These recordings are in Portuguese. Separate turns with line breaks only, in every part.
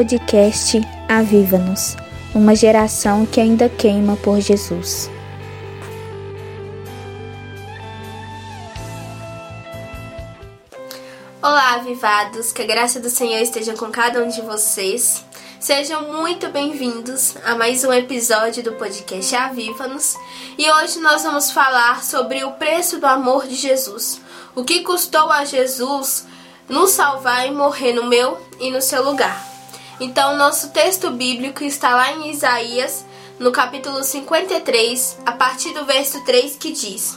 Podcast Aviva-nos uma geração que ainda queima por Jesus.
Olá, avivados, que a graça do Senhor esteja com cada um de vocês. Sejam muito bem-vindos a mais um episódio do podcast Aviva-nos e hoje nós vamos falar sobre o preço do amor de Jesus. O que custou a Jesus nos salvar e morrer no meu e no seu lugar. Então, nosso texto bíblico está lá em Isaías, no capítulo 53, a partir do verso 3, que diz: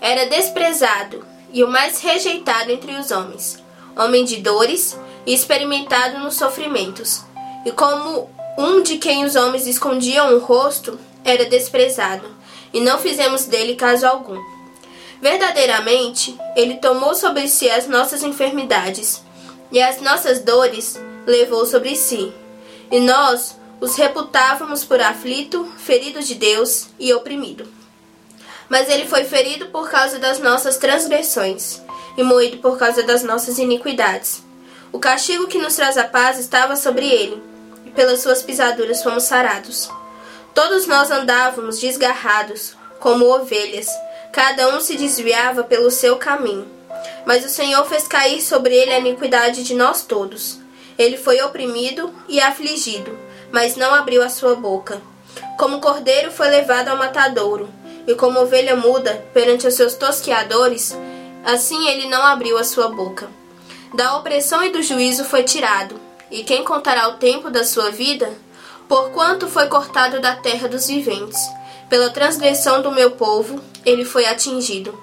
Era desprezado e o mais rejeitado entre os homens, homem de dores e experimentado nos sofrimentos. E como um de quem os homens escondiam o rosto, era desprezado, e não fizemos dele caso algum. Verdadeiramente, ele tomou sobre si as nossas enfermidades, e as nossas dores levou sobre si. E nós os reputávamos por aflito, ferido de Deus e oprimido. Mas ele foi ferido por causa das nossas transgressões e moído por causa das nossas iniquidades. O castigo que nos traz a paz estava sobre ele, e pelas suas pisaduras fomos sarados. Todos nós andávamos desgarrados, como ovelhas, cada um se desviava pelo seu caminho. Mas o Senhor fez cair sobre ele a iniquidade de nós todos. Ele foi oprimido e afligido, mas não abriu a sua boca. Como cordeiro foi levado ao matadouro, e como ovelha muda perante os seus tosqueadores, assim ele não abriu a sua boca. Da opressão e do juízo foi tirado, e quem contará o tempo da sua vida? Porquanto foi cortado da terra dos viventes. Pela transgressão do meu povo, ele foi atingido.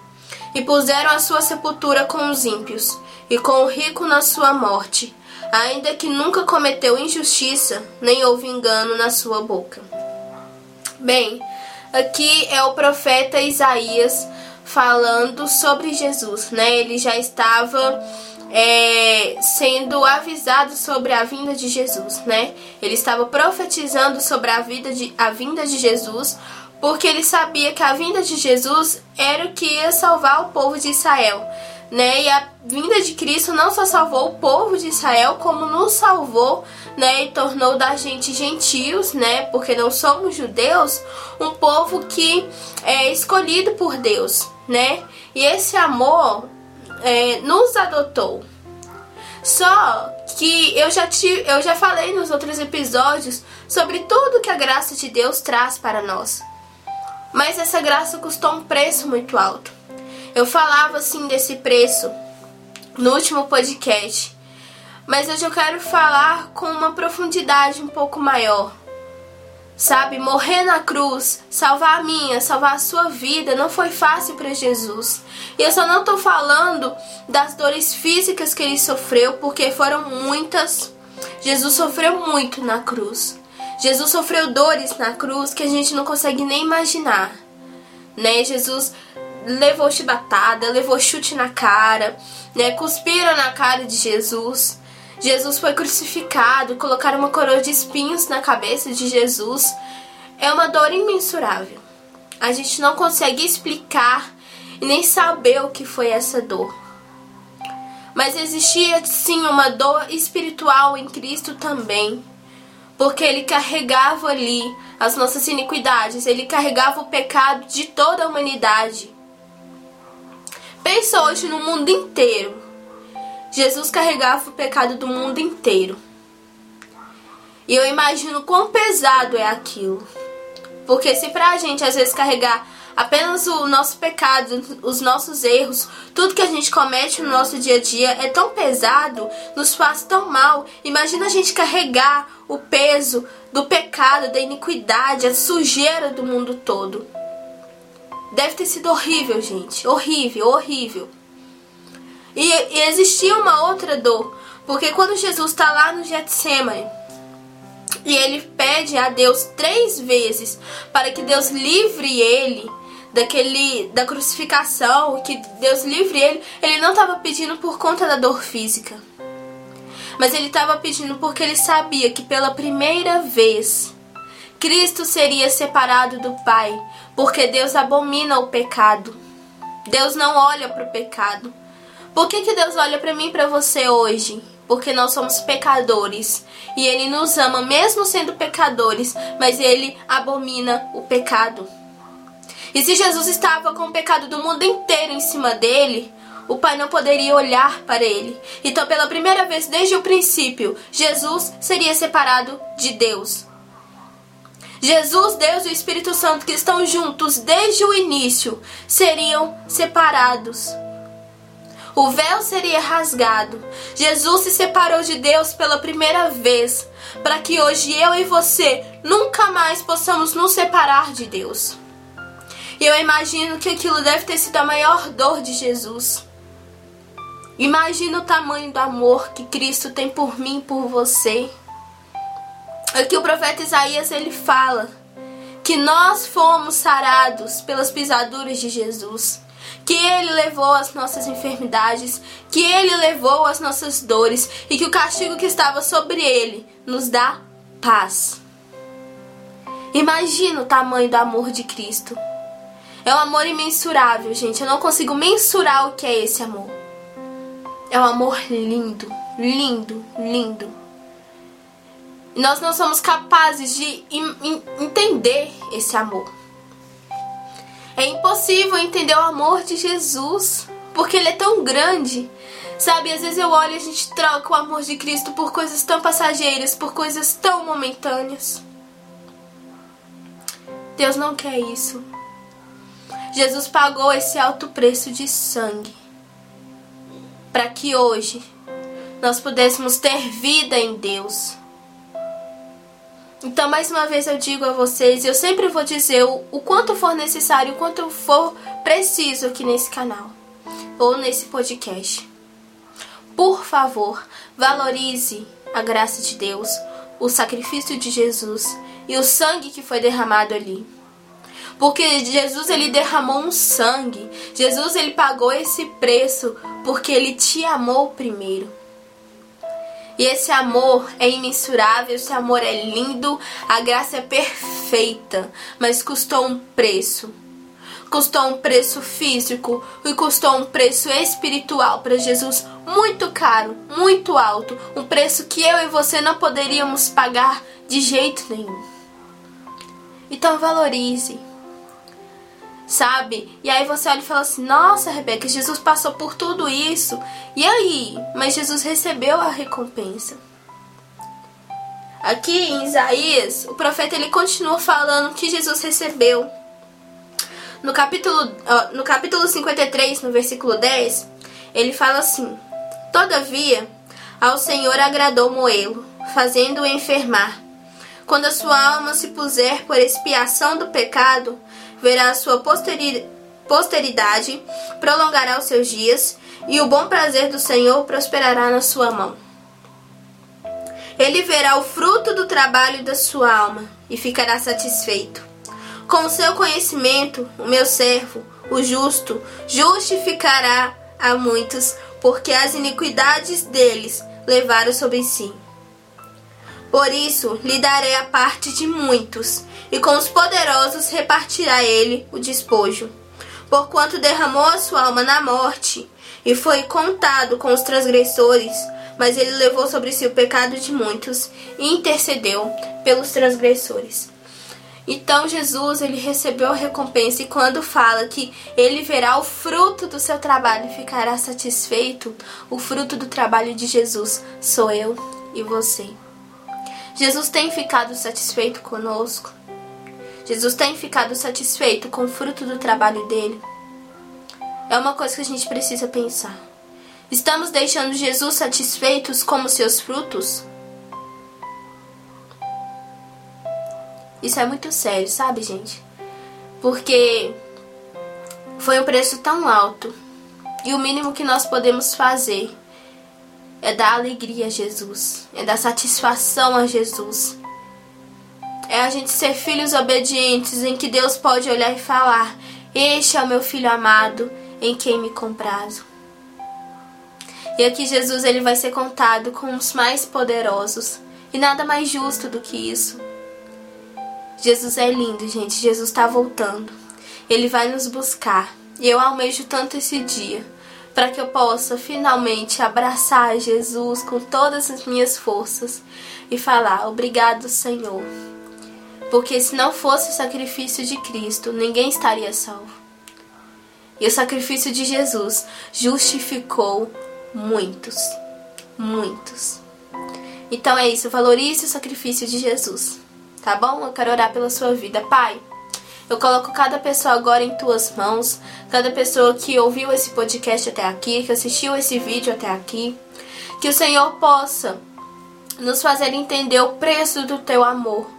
E puseram a sua sepultura com os ímpios, e com o rico na sua morte, ainda que nunca cometeu injustiça, nem houve engano na sua boca. Bem, aqui é o profeta Isaías falando sobre Jesus, né? Ele já estava é, sendo avisado sobre a vinda de Jesus, né? Ele estava profetizando sobre a, vida de, a vinda de Jesus, porque ele sabia que a vinda de Jesus era o que ia salvar o povo de Israel né? E a vinda de Cristo não só salvou o povo de Israel, como nos salvou, né? E tornou da gente gentios, né? Porque não somos judeus, um povo que é escolhido por Deus, né? E esse amor é, nos adotou. Só que eu já, te, eu já falei nos outros episódios sobre tudo que a graça de Deus traz para nós. Mas essa graça custou um preço muito alto. Eu falava assim desse preço no último podcast, mas hoje eu quero falar com uma profundidade um pouco maior. Sabe, morrer na cruz, salvar a minha, salvar a sua vida, não foi fácil para Jesus. E eu só não tô falando das dores físicas que ele sofreu, porque foram muitas. Jesus sofreu muito na cruz. Jesus sofreu dores na cruz que a gente não consegue nem imaginar. Né? Jesus levou chibatada, levou chute na cara, né? Cuspiram na cara de Jesus. Jesus foi crucificado, colocaram uma coroa de espinhos na cabeça de Jesus. É uma dor imensurável. A gente não consegue explicar e nem saber o que foi essa dor. Mas existia sim uma dor espiritual em Cristo também, porque ele carregava ali as nossas iniquidades, ele carregava o pecado de toda a humanidade. Pensa hoje no mundo inteiro. Jesus carregava o pecado do mundo inteiro. E eu imagino quão pesado é aquilo. Porque se pra gente às vezes carregar apenas o nosso pecado, os nossos erros, tudo que a gente comete no nosso dia a dia é tão pesado, nos faz tão mal. Imagina a gente carregar o peso do pecado, da iniquidade, a sujeira do mundo todo. Deve ter sido horrível, gente. Horrível, horrível. E, e existia uma outra dor. Porque quando Jesus está lá no Getsemane e ele pede a Deus três vezes para que Deus livre ele daquele da crucificação, que Deus livre ele, ele não estava pedindo por conta da dor física. Mas ele estava pedindo porque ele sabia que pela primeira vez Cristo seria separado do Pai, porque Deus abomina o pecado. Deus não olha para o pecado. Por que, que Deus olha para mim e para você hoje? porque nós somos pecadores. E Ele nos ama mesmo sendo pecadores, mas Ele abomina o pecado. E se Jesus estava com o pecado do mundo inteiro em cima dele, o Pai não poderia olhar para ele. Então, pela primeira vez desde o princípio, Jesus seria separado de Deus. Jesus, Deus e o Espírito Santo, que estão juntos desde o início, seriam separados. O véu seria rasgado. Jesus se separou de Deus pela primeira vez, para que hoje eu e você nunca mais possamos nos separar de Deus. E eu imagino que aquilo deve ter sido a maior dor de Jesus. Imagina o tamanho do amor que Cristo tem por mim, por você. Aqui o profeta Isaías ele fala que nós fomos sarados pelas pisaduras de Jesus, que ele levou as nossas enfermidades, que ele levou as nossas dores e que o castigo que estava sobre ele nos dá paz. Imagina o tamanho do amor de Cristo. É um amor imensurável, gente. Eu não consigo mensurar o que é esse amor. É um amor lindo, lindo, lindo. Nós não somos capazes de entender esse amor. É impossível entender o amor de Jesus, porque ele é tão grande. Sabe, às vezes eu olho e a gente troca o amor de Cristo por coisas tão passageiras, por coisas tão momentâneas. Deus não quer isso. Jesus pagou esse alto preço de sangue para que hoje nós pudéssemos ter vida em Deus. Então, mais uma vez eu digo a vocês, eu sempre vou dizer o, o quanto for necessário, o quanto for preciso aqui nesse canal ou nesse podcast. Por favor, valorize a graça de Deus, o sacrifício de Jesus e o sangue que foi derramado ali. Porque Jesus ele derramou um sangue. Jesus ele pagou esse preço porque ele te amou primeiro. E esse amor é imensurável, esse amor é lindo, a graça é perfeita, mas custou um preço. Custou um preço físico e custou um preço espiritual para Jesus muito caro, muito alto, um preço que eu e você não poderíamos pagar de jeito nenhum. Então valorize, sabe? E aí você olha e fala assim: Nossa, Rebeca, Jesus passou por tudo isso. E aí? Mas Jesus recebeu a recompensa. Aqui em Isaías, o profeta ele continua falando que Jesus recebeu. No capítulo, no capítulo 53, no versículo 10, ele fala assim: Todavia, ao Senhor agradou Moelo, fazendo-o enfermar. Quando a sua alma se puser por expiação do pecado, verá a sua posteridade, prolongará os seus dias, e o bom prazer do Senhor prosperará na sua mão. Ele verá o fruto do trabalho da sua alma e ficará satisfeito. Com o seu conhecimento, o meu servo, o justo, justificará a muitos, porque as iniquidades deles levaram sobre si. Por isso lhe darei a parte de muitos, e com os poderosos repartirá ele o despojo. Porquanto derramou a sua alma na morte, e foi contado com os transgressores, mas ele levou sobre si o pecado de muitos e intercedeu pelos transgressores. Então Jesus ele recebeu a recompensa e quando fala que ele verá o fruto do seu trabalho e ficará satisfeito, o fruto do trabalho de Jesus sou eu e você. Jesus tem ficado satisfeito conosco. Jesus tem ficado satisfeito com o fruto do trabalho dele. É uma coisa que a gente precisa pensar. Estamos deixando Jesus satisfeitos como seus frutos? Isso é muito sério, sabe, gente? Porque foi um preço tão alto. E o mínimo que nós podemos fazer é dar alegria a Jesus, é dar satisfação a Jesus. É a gente ser filhos obedientes em que Deus pode olhar e falar: Este é o meu filho amado, em quem me comprazo. E aqui Jesus ele vai ser contado com os mais poderosos, e nada mais justo do que isso. Jesus é lindo, gente. Jesus está voltando. Ele vai nos buscar. E eu almejo tanto esse dia para que eu possa finalmente abraçar Jesus com todas as minhas forças e falar: Obrigado, Senhor. Porque se não fosse o sacrifício de Cristo, ninguém estaria salvo. E o sacrifício de Jesus justificou muitos, muitos. Então é isso, valorize o sacrifício de Jesus, tá bom? Eu quero orar pela sua vida, Pai. Eu coloco cada pessoa agora em tuas mãos, cada pessoa que ouviu esse podcast até aqui, que assistiu esse vídeo até aqui, que o Senhor possa nos fazer entender o preço do teu amor,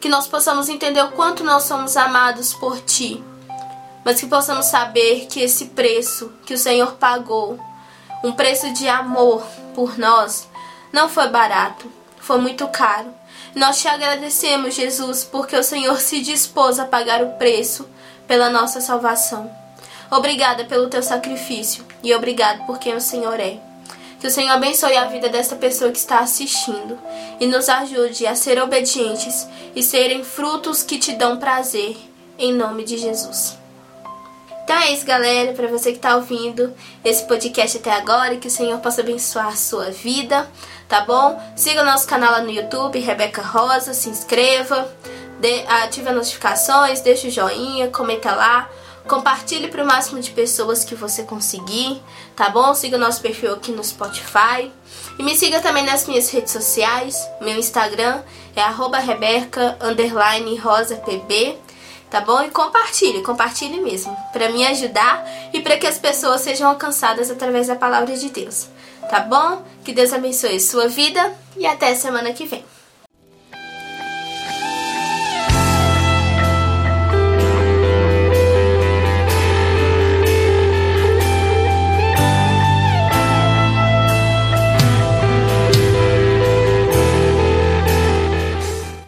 que nós possamos entender o quanto nós somos amados por ti, mas que possamos saber que esse preço que o Senhor pagou, um preço de amor por nós, não foi barato, foi muito caro. Nós te agradecemos, Jesus, porque o Senhor se dispôs a pagar o preço pela nossa salvação. Obrigada pelo teu sacrifício e obrigado por quem o Senhor é. Que o Senhor abençoe a vida desta pessoa que está assistindo e nos ajude a ser obedientes e serem frutos que te dão prazer, em nome de Jesus. Então é isso, galera. Para você que está ouvindo esse podcast até agora, que o Senhor possa abençoar a sua vida, tá bom? Siga o nosso canal lá no YouTube, Rebeca Rosa, se inscreva, ative as notificações, deixe o joinha, comenta lá. Compartilhe para o máximo de pessoas que você conseguir, tá bom? Siga o nosso perfil aqui no Spotify. E me siga também nas minhas redes sociais. Meu Instagram é arroba Rebeca Rosa PB tá bom? E compartilhe, compartilhe mesmo, para me ajudar e para que as pessoas sejam alcançadas através da palavra de Deus, tá bom? Que Deus abençoe sua vida e até semana que vem.